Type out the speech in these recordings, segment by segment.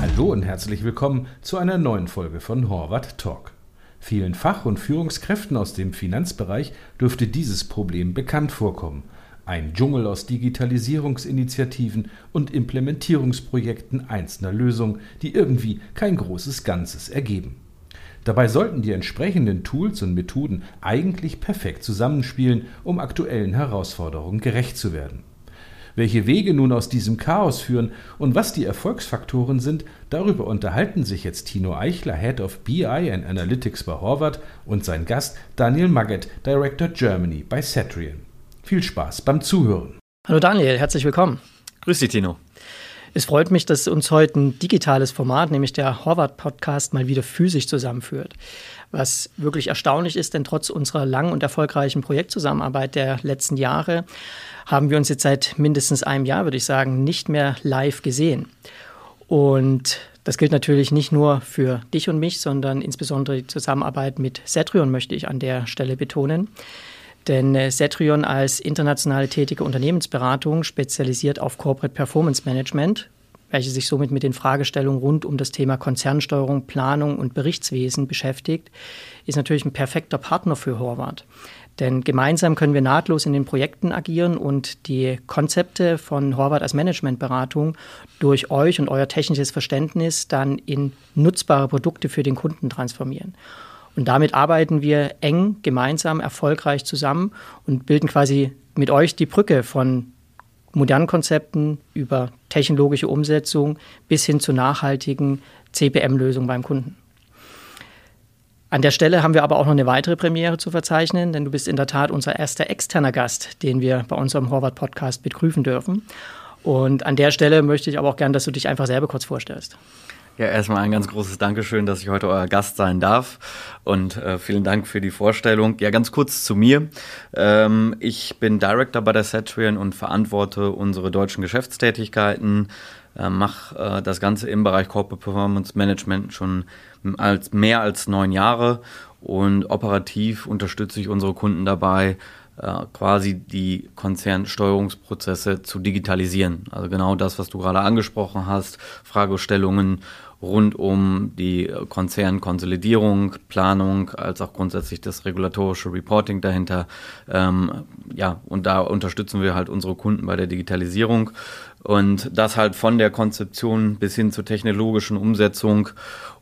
Hallo und herzlich willkommen zu einer neuen Folge von Horvath Talk. Vielen Fach- und Führungskräften aus dem Finanzbereich dürfte dieses Problem bekannt vorkommen. Ein Dschungel aus Digitalisierungsinitiativen und Implementierungsprojekten einzelner Lösungen, die irgendwie kein großes Ganzes ergeben. Dabei sollten die entsprechenden Tools und Methoden eigentlich perfekt zusammenspielen, um aktuellen Herausforderungen gerecht zu werden. Welche Wege nun aus diesem Chaos führen und was die Erfolgsfaktoren sind, darüber unterhalten sich jetzt Tino Eichler, Head of BI and Analytics bei Horvath und sein Gast Daniel Magget, Director Germany bei Cetrian. Viel Spaß beim Zuhören. Hallo Daniel, herzlich willkommen. Grüß dich, Tino. Es freut mich, dass uns heute ein digitales Format, nämlich der Horvath Podcast, mal wieder physisch zusammenführt. Was wirklich erstaunlich ist, denn trotz unserer langen und erfolgreichen Projektzusammenarbeit der letzten Jahre haben wir uns jetzt seit mindestens einem Jahr, würde ich sagen, nicht mehr live gesehen. Und das gilt natürlich nicht nur für dich und mich, sondern insbesondere die Zusammenarbeit mit Cetrion möchte ich an der Stelle betonen. Denn Cetrion äh, als international tätige Unternehmensberatung spezialisiert auf Corporate Performance Management, welche sich somit mit den Fragestellungen rund um das Thema Konzernsteuerung, Planung und Berichtswesen beschäftigt, ist natürlich ein perfekter Partner für Horvath. Denn gemeinsam können wir nahtlos in den Projekten agieren und die Konzepte von Horvath als Managementberatung durch euch und euer technisches Verständnis dann in nutzbare Produkte für den Kunden transformieren. Und damit arbeiten wir eng, gemeinsam, erfolgreich zusammen und bilden quasi mit euch die Brücke von modernen Konzepten über technologische Umsetzung bis hin zu nachhaltigen CPM-Lösungen beim Kunden. An der Stelle haben wir aber auch noch eine weitere Premiere zu verzeichnen, denn du bist in der Tat unser erster externer Gast, den wir bei unserem Horvath-Podcast begrüßen dürfen. Und an der Stelle möchte ich aber auch gerne, dass du dich einfach selber kurz vorstellst. Ja, erstmal ein ganz großes Dankeschön, dass ich heute euer Gast sein darf und äh, vielen Dank für die Vorstellung. Ja, ganz kurz zu mir. Ähm, ich bin Director bei der Satrian und verantworte unsere deutschen Geschäftstätigkeiten, äh, mache äh, das Ganze im Bereich Corporate Performance Management schon als mehr als neun Jahre und operativ unterstütze ich unsere Kunden dabei, äh, quasi die Konzernsteuerungsprozesse zu digitalisieren. Also genau das, was du gerade angesprochen hast, Fragestellungen rund um die Konzernkonsolidierung, Planung, als auch grundsätzlich das regulatorische Reporting dahinter. Ähm, ja, und da unterstützen wir halt unsere Kunden bei der Digitalisierung und das halt von der Konzeption bis hin zur technologischen Umsetzung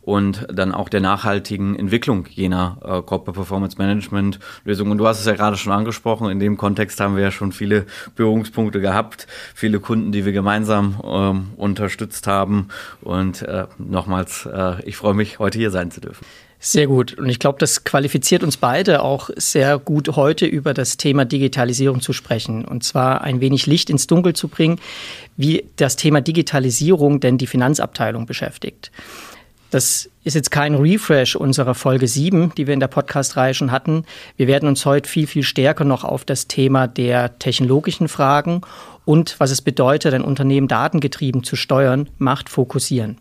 und dann auch der nachhaltigen Entwicklung jener äh, Corporate Performance Management Lösungen. Und du hast es ja gerade schon angesprochen, in dem Kontext haben wir ja schon viele Berührungspunkte gehabt, viele Kunden, die wir gemeinsam ähm, unterstützt haben. Und äh, nochmals, äh, ich freue mich, heute hier sein zu dürfen. Sehr gut. Und ich glaube, das qualifiziert uns beide auch sehr gut, heute über das Thema Digitalisierung zu sprechen. Und zwar ein wenig Licht ins Dunkel zu bringen, wie das Thema Digitalisierung denn die Finanzabteilung beschäftigt. Das ist jetzt kein Refresh unserer Folge 7, die wir in der Podcast-Reihe schon hatten. Wir werden uns heute viel, viel stärker noch auf das Thema der technologischen Fragen und was es bedeutet, ein Unternehmen datengetrieben zu steuern, macht, fokussieren.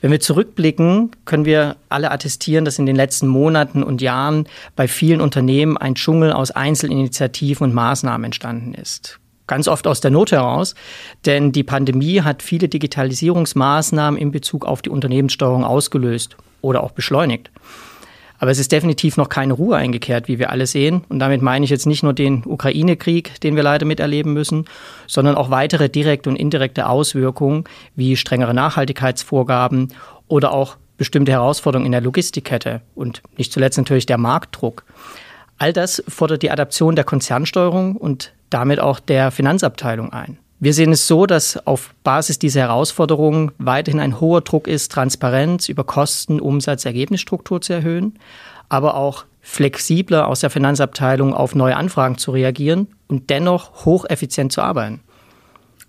Wenn wir zurückblicken, können wir alle attestieren, dass in den letzten Monaten und Jahren bei vielen Unternehmen ein Dschungel aus Einzelinitiativen und Maßnahmen entstanden ist ganz oft aus der Not heraus, denn die Pandemie hat viele Digitalisierungsmaßnahmen in Bezug auf die Unternehmenssteuerung ausgelöst oder auch beschleunigt. Aber es ist definitiv noch keine Ruhe eingekehrt, wie wir alle sehen. Und damit meine ich jetzt nicht nur den Ukraine-Krieg, den wir leider miterleben müssen, sondern auch weitere direkte und indirekte Auswirkungen wie strengere Nachhaltigkeitsvorgaben oder auch bestimmte Herausforderungen in der Logistikkette und nicht zuletzt natürlich der Marktdruck. All das fordert die Adaption der Konzernsteuerung und damit auch der Finanzabteilung ein. Wir sehen es so, dass auf Basis dieser Herausforderungen weiterhin ein hoher Druck ist, Transparenz über Kosten, Umsatz, Ergebnisstruktur zu erhöhen, aber auch flexibler aus der Finanzabteilung auf neue Anfragen zu reagieren und dennoch hocheffizient zu arbeiten.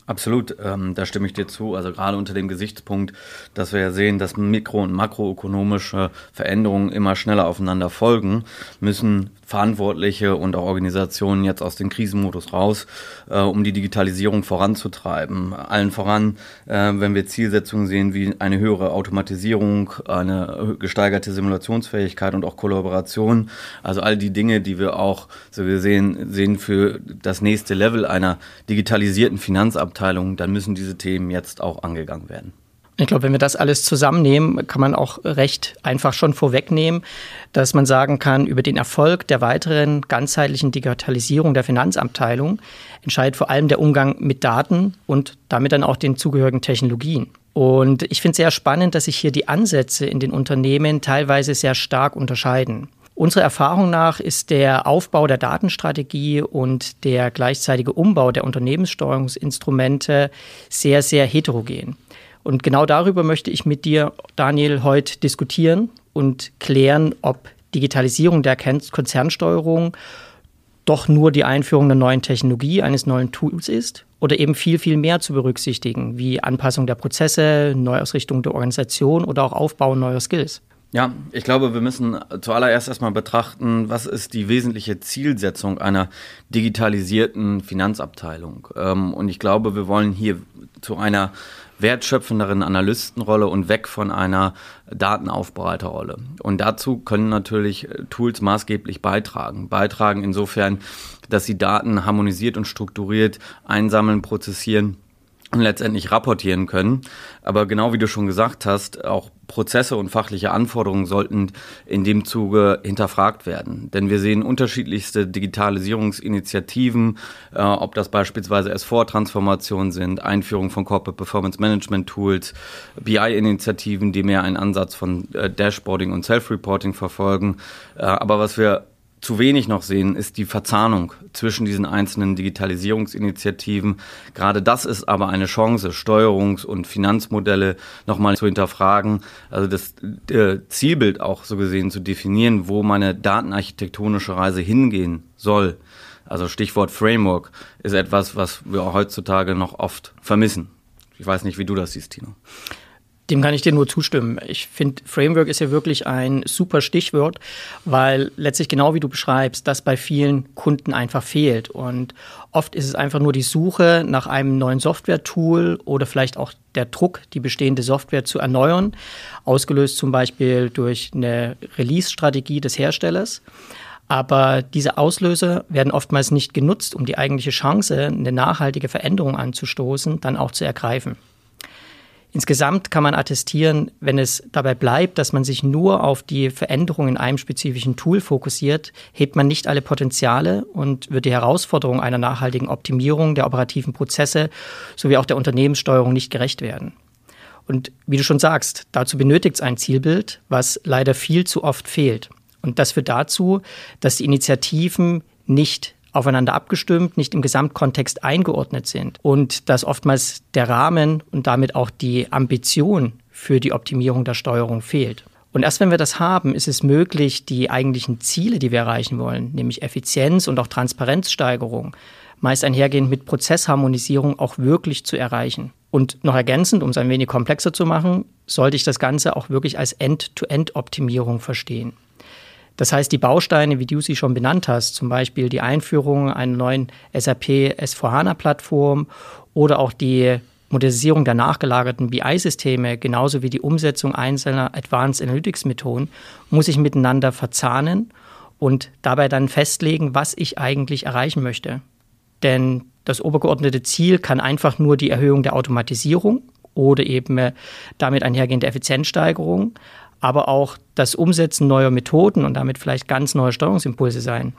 Absolut, ähm, da stimme ich dir zu. Also gerade unter dem Gesichtspunkt, dass wir ja sehen, dass mikro- und makroökonomische Veränderungen immer schneller aufeinander folgen, müssen Verantwortliche und auch Organisationen jetzt aus dem Krisenmodus raus, äh, um die Digitalisierung voranzutreiben. Allen voran, äh, wenn wir Zielsetzungen sehen wie eine höhere Automatisierung, eine gesteigerte Simulationsfähigkeit und auch Kollaboration. Also all die Dinge, die wir auch so gesehen sehen für das nächste Level einer digitalisierten Finanzabteilung, dann müssen diese Themen jetzt auch angegangen werden. Ich glaube, wenn wir das alles zusammennehmen, kann man auch recht einfach schon vorwegnehmen, dass man sagen kann, über den Erfolg der weiteren ganzheitlichen Digitalisierung der Finanzabteilung entscheidet vor allem der Umgang mit Daten und damit dann auch den zugehörigen Technologien. Und ich finde es sehr spannend, dass sich hier die Ansätze in den Unternehmen teilweise sehr stark unterscheiden. Unserer Erfahrung nach ist der Aufbau der Datenstrategie und der gleichzeitige Umbau der Unternehmenssteuerungsinstrumente sehr, sehr heterogen. Und genau darüber möchte ich mit dir, Daniel, heute diskutieren und klären, ob Digitalisierung der Konzernsteuerung doch nur die Einführung einer neuen Technologie, eines neuen Tools ist oder eben viel, viel mehr zu berücksichtigen, wie Anpassung der Prozesse, Neuausrichtung der Organisation oder auch Aufbau neuer Skills. Ja, ich glaube, wir müssen zuallererst erstmal betrachten, was ist die wesentliche Zielsetzung einer digitalisierten Finanzabteilung. Ähm, und ich glaube, wir wollen hier zu einer wertschöpfenderen Analystenrolle und weg von einer Datenaufbereiterrolle. Und dazu können natürlich Tools maßgeblich beitragen. Beitragen insofern, dass sie Daten harmonisiert und strukturiert einsammeln, prozessieren und letztendlich rapportieren können. Aber genau wie du schon gesagt hast, auch Prozesse und fachliche Anforderungen sollten in dem Zuge hinterfragt werden. Denn wir sehen unterschiedlichste Digitalisierungsinitiativen, äh, ob das beispielsweise S4-Transformationen sind, Einführung von Corporate Performance Management Tools, BI-Initiativen, die mehr einen Ansatz von äh, Dashboarding und Self-Reporting verfolgen. Äh, aber was wir zu wenig noch sehen, ist die Verzahnung zwischen diesen einzelnen Digitalisierungsinitiativen. Gerade das ist aber eine Chance, Steuerungs- und Finanzmodelle nochmal zu hinterfragen. Also das äh, Zielbild auch so gesehen zu definieren, wo meine datenarchitektonische Reise hingehen soll. Also Stichwort Framework ist etwas, was wir heutzutage noch oft vermissen. Ich weiß nicht, wie du das siehst, Tino. Dem kann ich dir nur zustimmen. Ich finde, Framework ist ja wirklich ein super Stichwort, weil letztlich genau wie du beschreibst, das bei vielen Kunden einfach fehlt. Und oft ist es einfach nur die Suche nach einem neuen Software-Tool oder vielleicht auch der Druck, die bestehende Software zu erneuern, ausgelöst zum Beispiel durch eine Release-Strategie des Herstellers. Aber diese Auslöser werden oftmals nicht genutzt, um die eigentliche Chance, eine nachhaltige Veränderung anzustoßen, dann auch zu ergreifen. Insgesamt kann man attestieren, wenn es dabei bleibt, dass man sich nur auf die Veränderung in einem spezifischen Tool fokussiert, hebt man nicht alle Potenziale und wird die Herausforderung einer nachhaltigen Optimierung der operativen Prozesse sowie auch der Unternehmenssteuerung nicht gerecht werden. Und wie du schon sagst, dazu benötigt es ein Zielbild, was leider viel zu oft fehlt. Und das führt dazu, dass die Initiativen nicht aufeinander abgestimmt, nicht im Gesamtkontext eingeordnet sind und dass oftmals der Rahmen und damit auch die Ambition für die Optimierung der Steuerung fehlt. Und erst wenn wir das haben, ist es möglich, die eigentlichen Ziele, die wir erreichen wollen, nämlich Effizienz und auch Transparenzsteigerung, meist einhergehend mit Prozessharmonisierung auch wirklich zu erreichen. Und noch ergänzend, um es ein wenig komplexer zu machen, sollte ich das Ganze auch wirklich als End-to-End-Optimierung verstehen. Das heißt, die Bausteine, wie du sie schon benannt hast, zum Beispiel die Einführung einer neuen SAP S4HANA-Plattform oder auch die Modernisierung der nachgelagerten BI-Systeme, genauso wie die Umsetzung einzelner Advanced Analytics-Methoden, muss ich miteinander verzahnen und dabei dann festlegen, was ich eigentlich erreichen möchte. Denn das obergeordnete Ziel kann einfach nur die Erhöhung der Automatisierung oder eben damit einhergehende Effizienzsteigerung, aber auch das Umsetzen neuer Methoden und damit vielleicht ganz neue Steuerungsimpulse sein.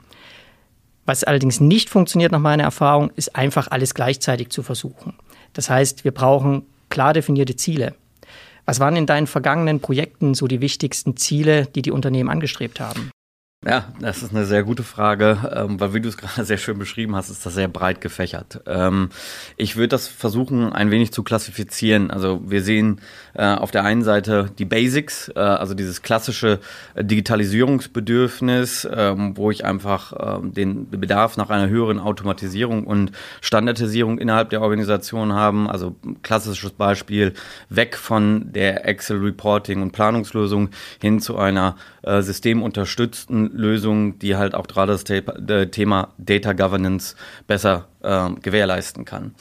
Was allerdings nicht funktioniert nach meiner Erfahrung, ist einfach alles gleichzeitig zu versuchen. Das heißt, wir brauchen klar definierte Ziele. Was waren in deinen vergangenen Projekten so die wichtigsten Ziele, die die Unternehmen angestrebt haben? Ja, das ist eine sehr gute Frage, ähm, weil wie du es gerade sehr schön beschrieben hast, ist das sehr breit gefächert. Ähm, ich würde das versuchen, ein wenig zu klassifizieren. Also wir sehen äh, auf der einen Seite die Basics, äh, also dieses klassische Digitalisierungsbedürfnis, ähm, wo ich einfach den Bedarf nach einer höheren Automatisierung und Standardisierung innerhalb der Organisation haben. Also klassisches Beispiel, weg von der Excel-Reporting und Planungslösung hin zu einer äh, systemunterstützten Lösung, die halt auch gerade das Thema Data Governance besser äh, gewährleisten kann.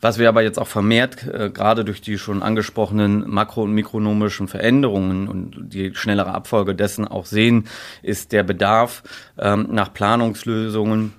Was wir aber jetzt auch vermehrt, äh, gerade durch die schon angesprochenen makro- und mikronomischen Veränderungen und die schnellere Abfolge dessen auch sehen, ist der Bedarf ähm, nach Planungslösungen,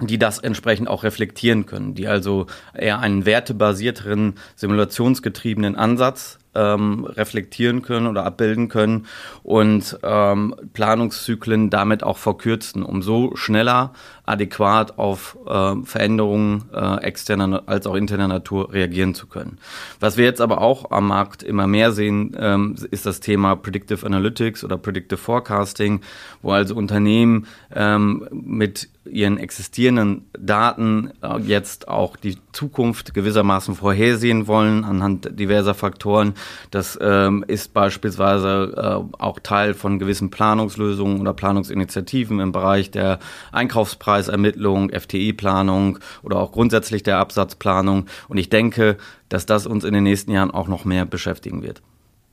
die das entsprechend auch reflektieren können, die also eher einen wertebasierteren, simulationsgetriebenen Ansatz ähm, reflektieren können oder abbilden können und ähm, Planungszyklen damit auch verkürzen, um so schneller adäquat auf äh, Veränderungen äh, externer als auch interner Natur reagieren zu können. Was wir jetzt aber auch am Markt immer mehr sehen, ähm, ist das Thema Predictive Analytics oder Predictive Forecasting, wo also Unternehmen ähm, mit ihren existierenden Daten äh, jetzt auch die Zukunft gewissermaßen vorhersehen wollen anhand diverser Faktoren. Das ähm, ist beispielsweise äh, auch Teil von gewissen Planungslösungen oder Planungsinitiativen im Bereich der Einkaufspreise Preisermittlung, FTI-Planung oder auch grundsätzlich der Absatzplanung. Und ich denke, dass das uns in den nächsten Jahren auch noch mehr beschäftigen wird.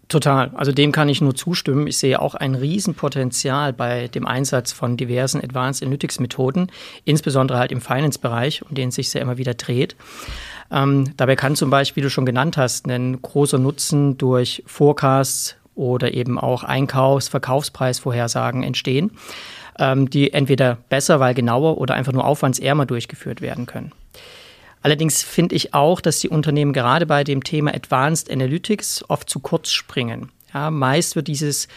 Total. Also dem kann ich nur zustimmen. Ich sehe auch ein Riesenpotenzial bei dem Einsatz von diversen Advanced Analytics Methoden, insbesondere halt im Finance-Bereich, um den es sich sehr immer wieder dreht. Ähm, dabei kann zum Beispiel, wie du schon genannt hast, ein großer Nutzen durch Forecasts oder eben auch Einkaufs-, Verkaufspreisvorhersagen entstehen ähm, die entweder besser, weil genauer oder einfach nur aufwandsärmer durchgeführt werden können. Allerdings finde ich auch, dass die Unternehmen gerade bei dem Thema Advanced Analytics oft zu kurz springen. Ja, meist wird dieses,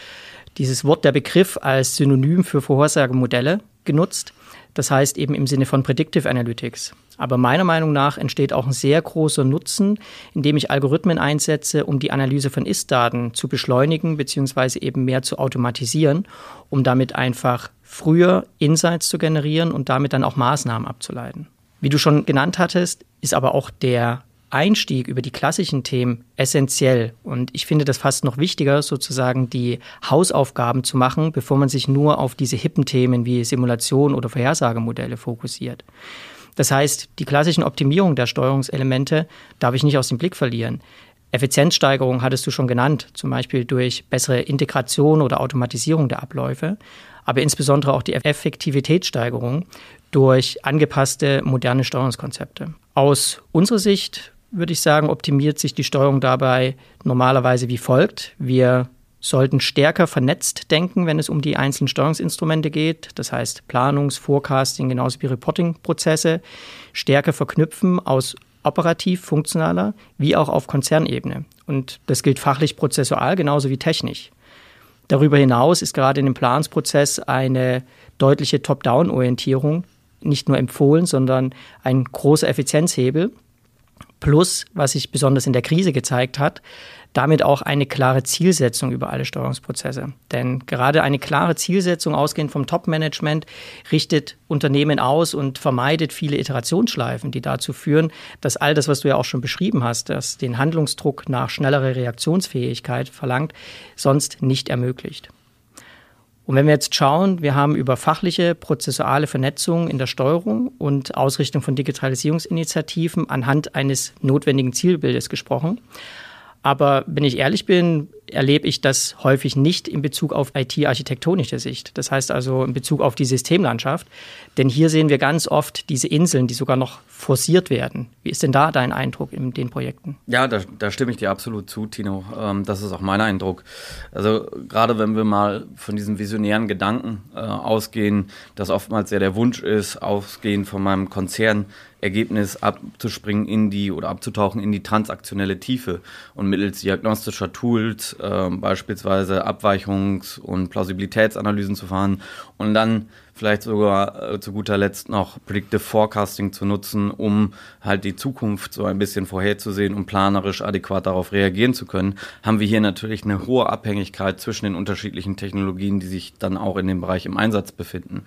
dieses Wort, der Begriff als Synonym für Vorhersagemodelle genutzt. Das heißt eben im Sinne von Predictive Analytics. Aber meiner Meinung nach entsteht auch ein sehr großer Nutzen, indem ich Algorithmen einsetze, um die Analyse von Ist-Daten zu beschleunigen bzw. eben mehr zu automatisieren, um damit einfach früher Insights zu generieren und damit dann auch Maßnahmen abzuleiten. Wie du schon genannt hattest, ist aber auch der Einstieg über die klassischen Themen essentiell. Und ich finde das fast noch wichtiger, sozusagen die Hausaufgaben zu machen, bevor man sich nur auf diese hippen Themen wie Simulation oder Vorhersagemodelle fokussiert. Das heißt, die klassischen Optimierungen der Steuerungselemente darf ich nicht aus dem Blick verlieren. Effizienzsteigerung hattest du schon genannt, zum Beispiel durch bessere Integration oder Automatisierung der Abläufe, aber insbesondere auch die Effektivitätssteigerung durch angepasste moderne Steuerungskonzepte. Aus unserer Sicht würde ich sagen, optimiert sich die Steuerung dabei normalerweise wie folgt. Wir sollten stärker vernetzt denken, wenn es um die einzelnen Steuerungsinstrumente geht. Das heißt Planungs-, Forecasting, genauso wie Reporting-Prozesse stärker verknüpfen aus operativ, funktionaler wie auch auf Konzernebene. Und das gilt fachlich prozessual genauso wie technisch. Darüber hinaus ist gerade in dem Planungsprozess eine deutliche Top-Down-Orientierung nicht nur empfohlen, sondern ein großer Effizienzhebel. Plus, was sich besonders in der Krise gezeigt hat, damit auch eine klare Zielsetzung über alle Steuerungsprozesse. Denn gerade eine klare Zielsetzung ausgehend vom Top-Management richtet Unternehmen aus und vermeidet viele Iterationsschleifen, die dazu führen, dass all das, was du ja auch schon beschrieben hast, das den Handlungsdruck nach schnellerer Reaktionsfähigkeit verlangt, sonst nicht ermöglicht. Und wenn wir jetzt schauen, wir haben über fachliche prozessuale Vernetzung in der Steuerung und Ausrichtung von Digitalisierungsinitiativen anhand eines notwendigen Zielbildes gesprochen. Aber wenn ich ehrlich bin, erlebe ich das häufig nicht in Bezug auf IT-architektonische Sicht. Das heißt also in Bezug auf die Systemlandschaft. Denn hier sehen wir ganz oft diese Inseln, die sogar noch forciert werden. Wie ist denn da dein Eindruck in den Projekten? Ja, da, da stimme ich dir absolut zu, Tino. Ähm, das ist auch mein Eindruck. Also gerade wenn wir mal von diesem visionären Gedanken äh, ausgehen, dass oftmals ja der Wunsch ist, ausgehend von meinem Konzern, Ergebnis abzuspringen in die oder abzutauchen in die transaktionelle Tiefe. Und mittels diagnostischer Tools äh, beispielsweise Abweichungs- und Plausibilitätsanalysen zu fahren und dann vielleicht sogar äh, zu guter Letzt noch Predictive Forecasting zu nutzen, um halt die Zukunft so ein bisschen vorherzusehen und planerisch adäquat darauf reagieren zu können, haben wir hier natürlich eine hohe Abhängigkeit zwischen den unterschiedlichen Technologien, die sich dann auch in dem Bereich im Einsatz befinden.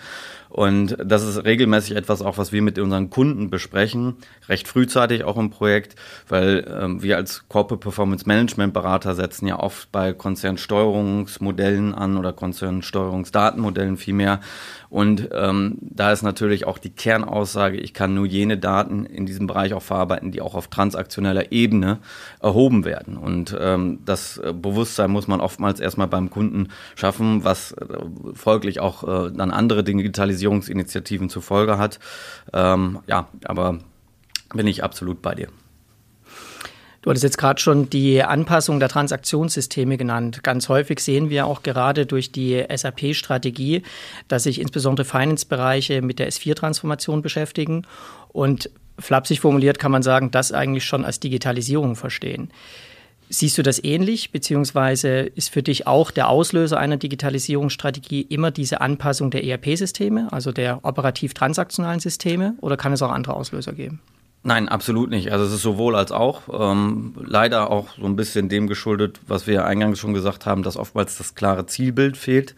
Und das ist regelmäßig etwas auch, was wir mit unseren Kunden besprechen, recht frühzeitig auch im Projekt, weil ähm, wir als Corporate Performance Management Berater setzen ja oft bei Konzernsteuerungsmodellen an oder Konzernsteuerungsdatenmodellen vielmehr. Und ähm, da ist natürlich auch die Kernaussage, ich kann nur jene Daten in diesem Bereich auch verarbeiten, die auch auf transaktioneller Ebene erhoben werden. Und ähm, das äh, Bewusstsein muss man oftmals erstmal beim Kunden schaffen, was äh, folglich auch äh, dann andere Digitalisierungsinitiativen zur Folge hat. Ähm, ja, aber bin ich absolut bei dir. Du hattest jetzt gerade schon die Anpassung der Transaktionssysteme genannt. Ganz häufig sehen wir auch gerade durch die SAP-Strategie, dass sich insbesondere Finance-Bereiche mit der S4-Transformation beschäftigen. Und flapsig formuliert kann man sagen, das eigentlich schon als Digitalisierung verstehen. Siehst du das ähnlich, beziehungsweise ist für dich auch der Auslöser einer Digitalisierungsstrategie immer diese Anpassung der ERP-Systeme, also der operativ transaktionalen Systeme, oder kann es auch andere Auslöser geben? Nein, absolut nicht. Also es ist sowohl als auch. Ähm, leider auch so ein bisschen dem geschuldet, was wir eingangs schon gesagt haben, dass oftmals das klare Zielbild fehlt.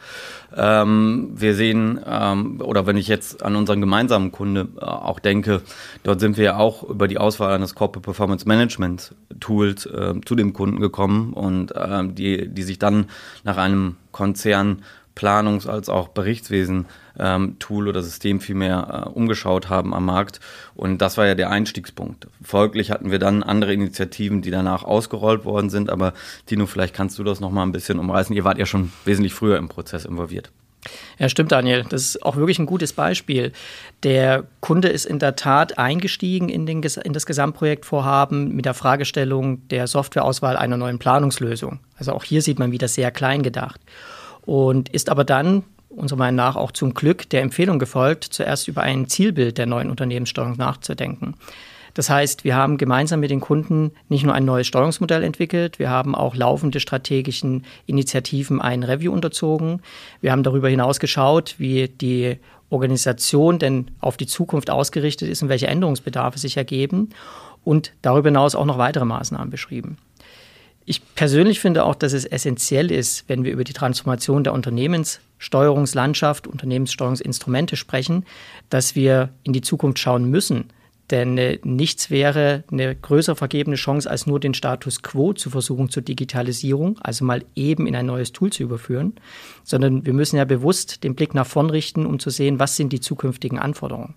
Ähm, wir sehen, ähm, oder wenn ich jetzt an unseren gemeinsamen Kunde äh, auch denke, dort sind wir ja auch über die Auswahl eines Corporate Performance Management Tools äh, zu dem Kunden gekommen und äh, die, die sich dann nach einem Konzern Planungs- als auch Berichtswesen ähm, Tool oder System vielmehr äh, umgeschaut haben am Markt. Und das war ja der Einstiegspunkt. Folglich hatten wir dann andere Initiativen, die danach ausgerollt worden sind. Aber Tino, vielleicht kannst du das nochmal ein bisschen umreißen. Ihr wart ja schon wesentlich früher im Prozess involviert. Ja, stimmt, Daniel. Das ist auch wirklich ein gutes Beispiel. Der Kunde ist in der Tat eingestiegen in, den, in das Gesamtprojektvorhaben mit der Fragestellung der Softwareauswahl einer neuen Planungslösung. Also auch hier sieht man wieder sehr klein gedacht. Und ist aber dann unserer Meinung nach auch zum Glück der Empfehlung gefolgt, zuerst über ein Zielbild der neuen Unternehmenssteuerung nachzudenken. Das heißt, wir haben gemeinsam mit den Kunden nicht nur ein neues Steuerungsmodell entwickelt, wir haben auch laufende strategischen Initiativen ein Review unterzogen. Wir haben darüber hinaus geschaut, wie die Organisation denn auf die Zukunft ausgerichtet ist und welche Änderungsbedarfe sich ergeben und darüber hinaus auch noch weitere Maßnahmen beschrieben. Ich persönlich finde auch, dass es essentiell ist, wenn wir über die Transformation der Unternehmenssteuerungslandschaft, Unternehmenssteuerungsinstrumente sprechen, dass wir in die Zukunft schauen müssen. Denn äh, nichts wäre eine größer vergebene Chance, als nur den Status quo zu versuchen zur Digitalisierung, also mal eben in ein neues Tool zu überführen, sondern wir müssen ja bewusst den Blick nach vorn richten, um zu sehen, was sind die zukünftigen Anforderungen.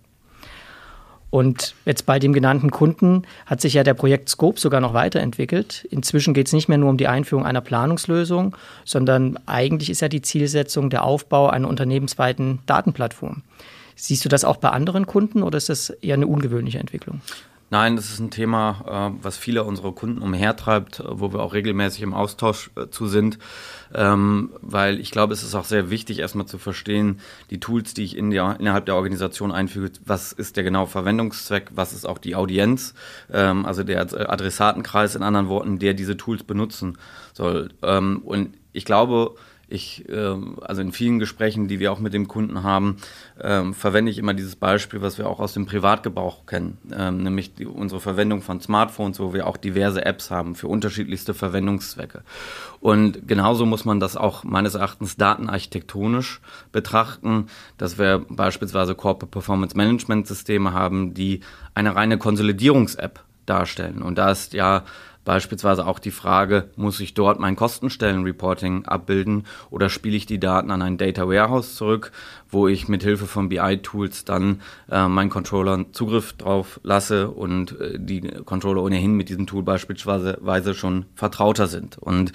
Und jetzt bei dem genannten Kunden hat sich ja der Projekt Scope sogar noch weiterentwickelt. Inzwischen geht es nicht mehr nur um die Einführung einer Planungslösung, sondern eigentlich ist ja die Zielsetzung der Aufbau einer unternehmensweiten Datenplattform. Siehst du das auch bei anderen Kunden oder ist das eher eine ungewöhnliche Entwicklung? Nein, das ist ein Thema, äh, was viele unserer Kunden umhertreibt, äh, wo wir auch regelmäßig im Austausch äh, zu sind, ähm, weil ich glaube, es ist auch sehr wichtig, erstmal zu verstehen, die Tools, die ich in der, innerhalb der Organisation einfüge, was ist der genaue Verwendungszweck, was ist auch die Audienz, ähm, also der Adressatenkreis in anderen Worten, der diese Tools benutzen soll. Ähm, und ich glaube, ich, ähm, also in vielen Gesprächen, die wir auch mit dem Kunden haben, ähm, verwende ich immer dieses Beispiel, was wir auch aus dem Privatgebrauch kennen, ähm, nämlich die, unsere Verwendung von Smartphones, wo wir auch diverse Apps haben für unterschiedlichste Verwendungszwecke. Und genauso muss man das auch meines Erachtens datenarchitektonisch betrachten, dass wir beispielsweise Corporate Performance Management Systeme haben, die eine reine Konsolidierungs-App darstellen. Und da ist ja Beispielsweise auch die Frage, muss ich dort mein Kostenstellenreporting abbilden oder spiele ich die Daten an ein Data Warehouse zurück, wo ich mit Hilfe von BI-Tools dann äh, meinen Controller Zugriff drauf lasse und äh, die Controller ohnehin mit diesem Tool beispielsweise schon vertrauter sind. Und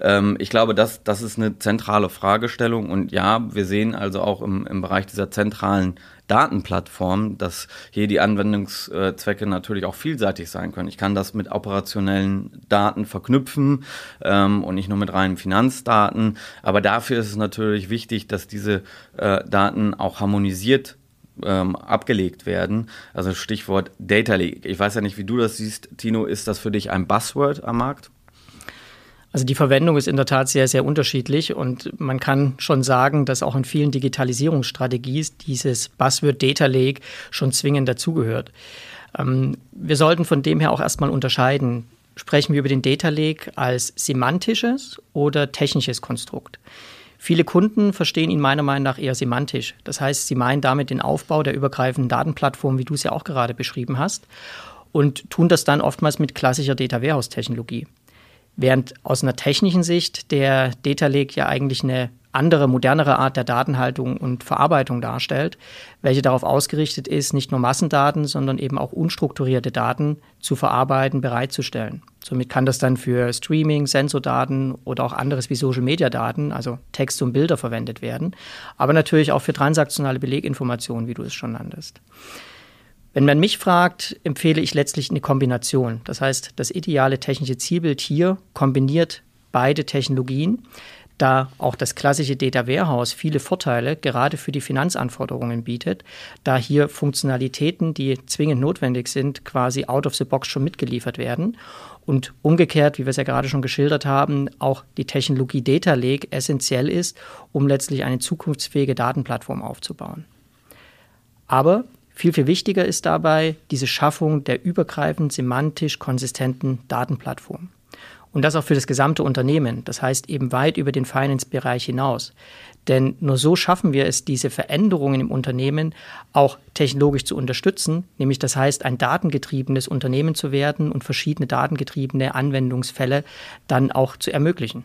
ähm, ich glaube, das, das ist eine zentrale Fragestellung. Und ja, wir sehen also auch im, im Bereich dieser zentralen Datenplattform, dass hier die Anwendungszwecke natürlich auch vielseitig sein können. Ich kann das mit operationellen Daten verknüpfen ähm, und nicht nur mit reinen Finanzdaten. Aber dafür ist es natürlich wichtig, dass diese äh, Daten auch harmonisiert ähm, abgelegt werden. Also Stichwort Data Lake. Ich weiß ja nicht, wie du das siehst, Tino. Ist das für dich ein Buzzword am Markt? Also die Verwendung ist in der Tat sehr, sehr unterschiedlich und man kann schon sagen, dass auch in vielen Digitalisierungsstrategien dieses Buzzword Data Lake schon zwingend dazugehört. Ähm, wir sollten von dem her auch erstmal unterscheiden. Sprechen wir über den Data Lake als semantisches oder technisches Konstrukt? Viele Kunden verstehen ihn meiner Meinung nach eher semantisch. Das heißt, sie meinen damit den Aufbau der übergreifenden Datenplattform, wie du es ja auch gerade beschrieben hast, und tun das dann oftmals mit klassischer Data Warehouse Technologie. Während aus einer technischen Sicht der Data Lake ja eigentlich eine andere, modernere Art der Datenhaltung und Verarbeitung darstellt, welche darauf ausgerichtet ist, nicht nur Massendaten, sondern eben auch unstrukturierte Daten zu verarbeiten, bereitzustellen. Somit kann das dann für Streaming, Sensordaten oder auch anderes wie Social-Media-Daten, also Text und Bilder verwendet werden, aber natürlich auch für transaktionale Beleginformationen, wie du es schon nanntest. Wenn man mich fragt, empfehle ich letztlich eine Kombination. Das heißt, das ideale technische Zielbild hier kombiniert beide Technologien, da auch das klassische Data Warehouse viele Vorteile gerade für die Finanzanforderungen bietet, da hier Funktionalitäten, die zwingend notwendig sind, quasi out of the box schon mitgeliefert werden. Und umgekehrt, wie wir es ja gerade schon geschildert haben, auch die Technologie Data Lake essentiell ist, um letztlich eine zukunftsfähige Datenplattform aufzubauen. Aber viel, viel wichtiger ist dabei diese Schaffung der übergreifend semantisch konsistenten Datenplattform. Und das auch für das gesamte Unternehmen, das heißt eben weit über den Finance-Bereich hinaus. Denn nur so schaffen wir es, diese Veränderungen im Unternehmen auch technologisch zu unterstützen, nämlich das heißt, ein datengetriebenes Unternehmen zu werden und verschiedene datengetriebene Anwendungsfälle dann auch zu ermöglichen.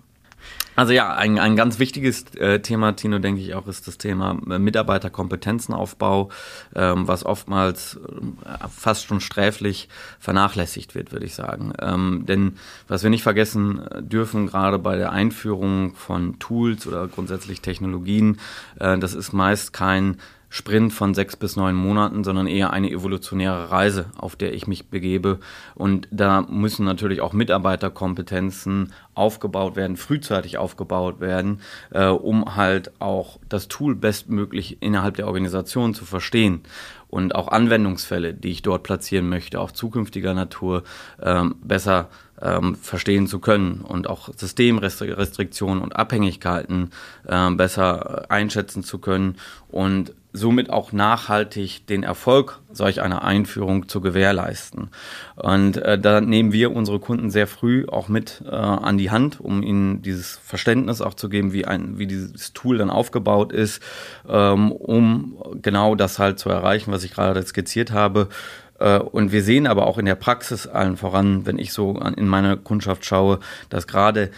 Also ja, ein, ein ganz wichtiges äh, Thema, Tino, denke ich auch, ist das Thema äh, Mitarbeiterkompetenzenaufbau, ähm, was oftmals äh, fast schon sträflich vernachlässigt wird, würde ich sagen. Ähm, denn was wir nicht vergessen dürfen, gerade bei der Einführung von Tools oder grundsätzlich Technologien, äh, das ist meist kein Sprint von sechs bis neun Monaten, sondern eher eine evolutionäre Reise, auf der ich mich begebe. Und da müssen natürlich auch Mitarbeiterkompetenzen aufgebaut werden, frühzeitig aufgebaut werden, äh, um halt auch das Tool bestmöglich innerhalb der Organisation zu verstehen und auch Anwendungsfälle, die ich dort platzieren möchte, auch zukünftiger Natur, ähm, besser ähm, verstehen zu können und auch Systemrestriktionen und Abhängigkeiten äh, besser einschätzen zu können und somit auch nachhaltig den Erfolg solch einer Einführung zu gewährleisten. Und äh, da nehmen wir unsere Kunden sehr früh auch mit äh, an die Hand, um ihnen dieses Verständnis auch zu geben, wie, ein, wie dieses Tool dann aufgebaut ist, ähm, um genau das halt zu erreichen, was ich gerade skizziert habe. Äh, und wir sehen aber auch in der Praxis allen voran, wenn ich so in meine Kundschaft schaue, dass gerade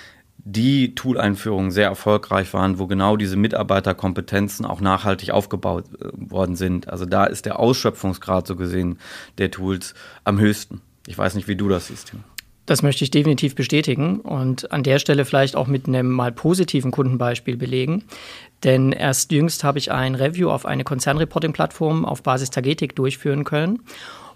die Tool-Einführungen sehr erfolgreich waren, wo genau diese Mitarbeiterkompetenzen auch nachhaltig aufgebaut äh, worden sind. Also da ist der Ausschöpfungsgrad so gesehen der Tools am höchsten. Ich weiß nicht, wie du das siehst. Das möchte ich definitiv bestätigen und an der Stelle vielleicht auch mit einem mal positiven Kundenbeispiel belegen. Denn erst jüngst habe ich ein Review auf eine Konzernreporting-Plattform auf Basis Tagetik durchführen können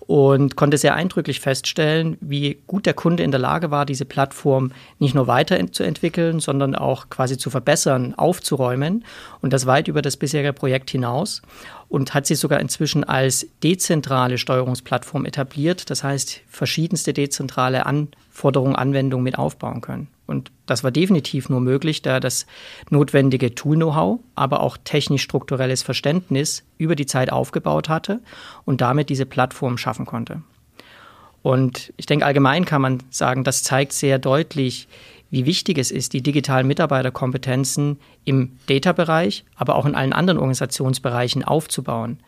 und konnte sehr eindrücklich feststellen, wie gut der Kunde in der Lage war, diese Plattform nicht nur weiterzuentwickeln, sondern auch quasi zu verbessern, aufzuräumen und das weit über das bisherige Projekt hinaus und hat sie sogar inzwischen als dezentrale Steuerungsplattform etabliert, das heißt verschiedenste dezentrale Anforderungen, Anwendungen mit aufbauen können. Und das war definitiv nur möglich, da das notwendige Tool-Know-how, aber auch technisch-strukturelles Verständnis über die Zeit aufgebaut hatte und damit diese Plattform schaffen konnte. Und ich denke, allgemein kann man sagen, das zeigt sehr deutlich, wie wichtig es ist, die digitalen Mitarbeiterkompetenzen im Data-Bereich, aber auch in allen anderen Organisationsbereichen aufzubauen.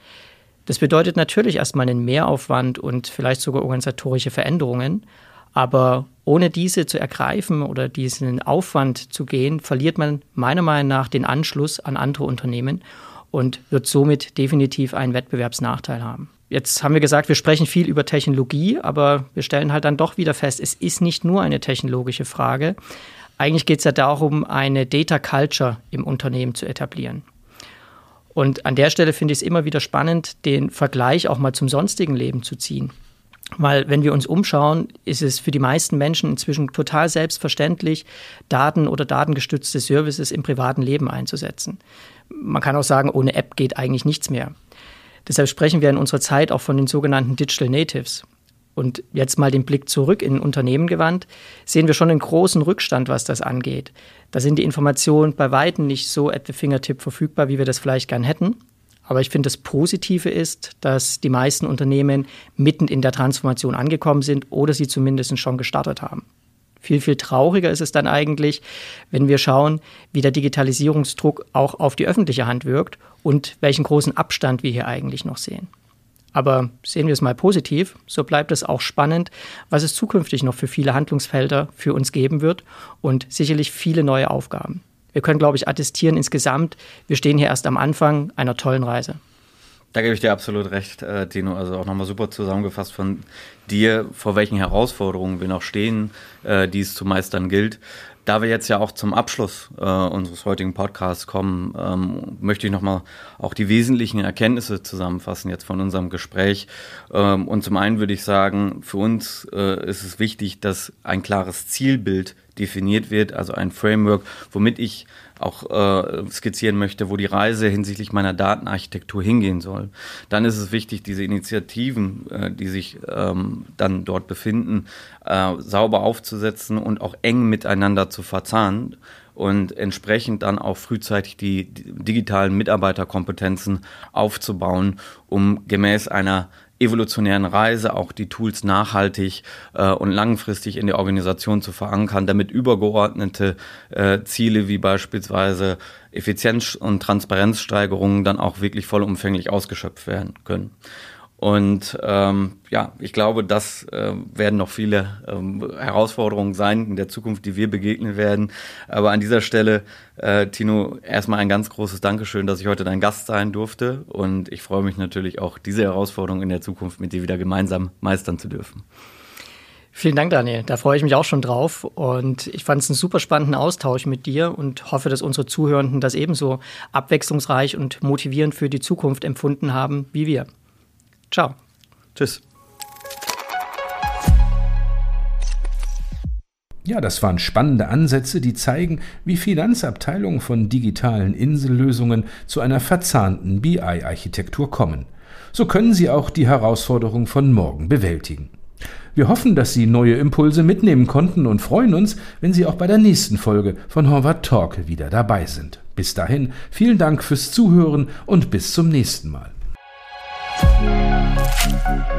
Das bedeutet natürlich erstmal einen Mehraufwand und vielleicht sogar organisatorische Veränderungen, aber ohne diese zu ergreifen oder diesen Aufwand zu gehen, verliert man meiner Meinung nach den Anschluss an andere Unternehmen und wird somit definitiv einen Wettbewerbsnachteil haben. Jetzt haben wir gesagt, wir sprechen viel über Technologie, aber wir stellen halt dann doch wieder fest, es ist nicht nur eine technologische Frage. Eigentlich geht es ja darum, eine Data Culture im Unternehmen zu etablieren. Und an der Stelle finde ich es immer wieder spannend, den Vergleich auch mal zum sonstigen Leben zu ziehen. Weil wenn wir uns umschauen, ist es für die meisten Menschen inzwischen total selbstverständlich, Daten oder datengestützte Services im privaten Leben einzusetzen. Man kann auch sagen, ohne App geht eigentlich nichts mehr. Deshalb sprechen wir in unserer Zeit auch von den sogenannten Digital Natives. Und jetzt mal den Blick zurück in Unternehmen gewandt, sehen wir schon einen großen Rückstand, was das angeht. Da sind die Informationen bei Weitem nicht so at the fingertip verfügbar, wie wir das vielleicht gern hätten. Aber ich finde, das Positive ist, dass die meisten Unternehmen mitten in der Transformation angekommen sind oder sie zumindest schon gestartet haben. Viel, viel trauriger ist es dann eigentlich, wenn wir schauen, wie der Digitalisierungsdruck auch auf die öffentliche Hand wirkt und welchen großen Abstand wir hier eigentlich noch sehen. Aber sehen wir es mal positiv, so bleibt es auch spannend, was es zukünftig noch für viele Handlungsfelder für uns geben wird und sicherlich viele neue Aufgaben. Wir können, glaube ich, attestieren insgesamt, wir stehen hier erst am Anfang einer tollen Reise. Da gebe ich dir absolut recht, äh, Tino. Also auch nochmal super zusammengefasst von dir, vor welchen Herausforderungen wir noch stehen, äh, die es zu meistern gilt. Da wir jetzt ja auch zum Abschluss äh, unseres heutigen Podcasts kommen, ähm, möchte ich nochmal auch die wesentlichen Erkenntnisse zusammenfassen jetzt von unserem Gespräch. Ähm, und zum einen würde ich sagen, für uns äh, ist es wichtig, dass ein klares Zielbild definiert wird, also ein Framework, womit ich auch äh, skizzieren möchte, wo die Reise hinsichtlich meiner Datenarchitektur hingehen soll. Dann ist es wichtig, diese Initiativen, äh, die sich ähm, dann dort befinden, äh, sauber aufzusetzen und auch eng miteinander zu verzahnen und entsprechend dann auch frühzeitig die, die digitalen Mitarbeiterkompetenzen aufzubauen, um gemäß einer evolutionären Reise auch die Tools nachhaltig äh, und langfristig in der Organisation zu verankern, damit übergeordnete äh, Ziele wie beispielsweise Effizienz- und Transparenzsteigerungen dann auch wirklich vollumfänglich ausgeschöpft werden können. Und ähm, ja, ich glaube, das äh, werden noch viele ähm, Herausforderungen sein in der Zukunft, die wir begegnen werden. Aber an dieser Stelle, äh, Tino, erstmal ein ganz großes Dankeschön, dass ich heute dein Gast sein durfte. Und ich freue mich natürlich auch, diese Herausforderung in der Zukunft mit dir wieder gemeinsam meistern zu dürfen. Vielen Dank, Daniel. Da freue ich mich auch schon drauf. Und ich fand es einen super spannenden Austausch mit dir und hoffe, dass unsere Zuhörenden das ebenso abwechslungsreich und motivierend für die Zukunft empfunden haben wie wir. Ciao. Tschüss. Ja, das waren spannende Ansätze, die zeigen, wie Finanzabteilungen von digitalen Insellösungen zu einer verzahnten BI-Architektur kommen. So können sie auch die Herausforderung von morgen bewältigen. Wir hoffen, dass Sie neue Impulse mitnehmen konnten und freuen uns, wenn Sie auch bei der nächsten Folge von Horvath Talk wieder dabei sind. Bis dahin, vielen Dank fürs Zuhören und bis zum nächsten Mal. Thank you.